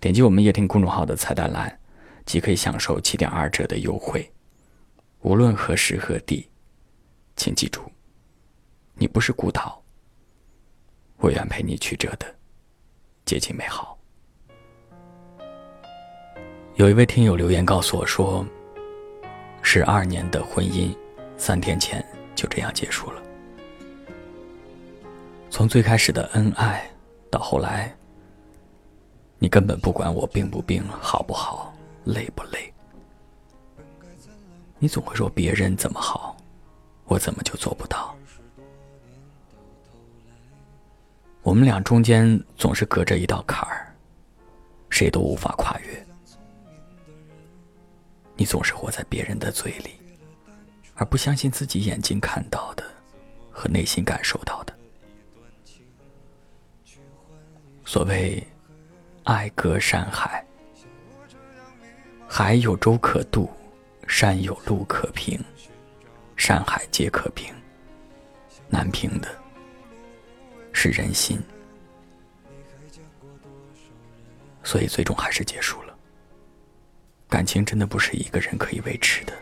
点击我们夜听公众号的菜单栏，即可以享受七点二折的优惠。无论何时何地，请记住，你不是孤岛。我愿陪你曲折的接近美好。有一位听友留言告诉我说，十二年的婚姻，三天前就这样结束了。从最开始的恩爱，到后来。你根本不管我病不病，好不好，累不累。你总会说别人怎么好，我怎么就做不到？我们俩中间总是隔着一道坎儿，谁都无法跨越。你总是活在别人的嘴里，而不相信自己眼睛看到的和内心感受到的。所谓。爱隔山海，海有舟可渡，山有路可平，山海皆可平。难平的是人心，所以最终还是结束了。感情真的不是一个人可以维持的。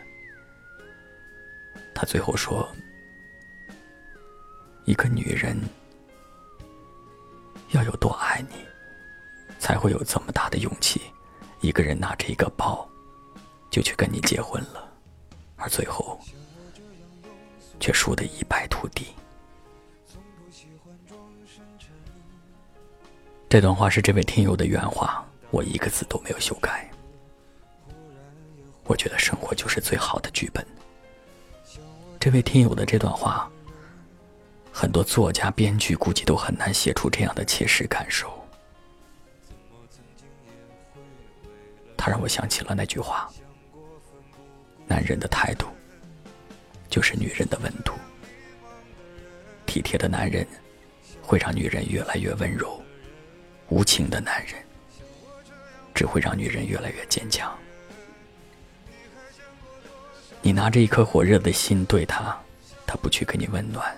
他最后说：“一个女人要有多爱你。”才会有这么大的勇气，一个人拿着一个包，就去跟你结婚了，而最后却输得一败涂地。这段话是这位听友的原话，我一个字都没有修改。我觉得生活就是最好的剧本。这位听友的这段话，很多作家、编剧估计都很难写出这样的切实感受。让我想起了那句话：“男人的态度，就是女人的温度。体贴的男人，会让女人越来越温柔；无情的男人，只会让女人越来越坚强。你拿着一颗火热的心对他，他不去给你温暖，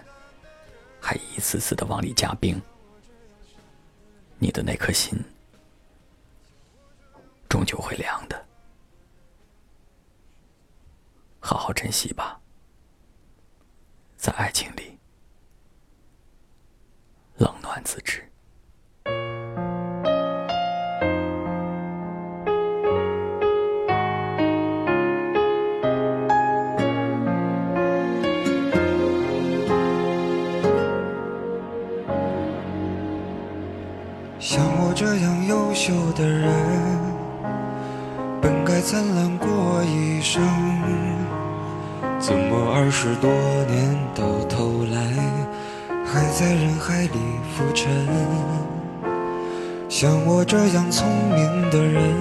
还一次次的往里加冰，你的那颗心。”终究会凉的，好好珍惜吧，在爱情里冷暖自知。像我这样优秀的人。灿烂过一生，怎么二十多年到头来还在人海里浮沉？像我这样聪明的人，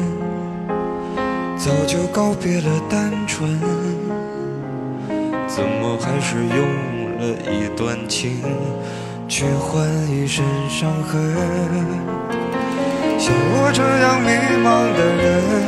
早就告别了单纯，怎么还是用了一段情去换一身伤痕？像我这样迷茫的人。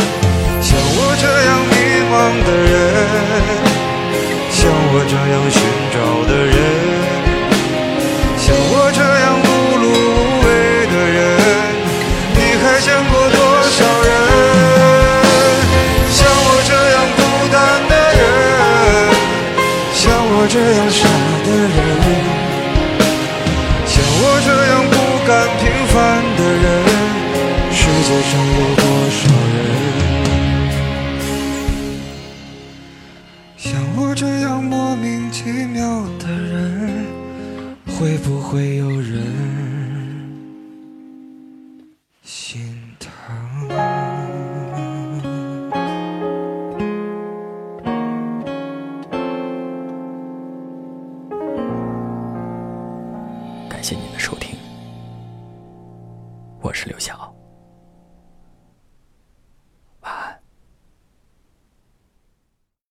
像我这样迷茫的人，像我这样寻找的人，像我这样碌碌无为的人，你还见过多少人？像我这样孤单的人，像我这样傻感谢您的收听，我是刘晓。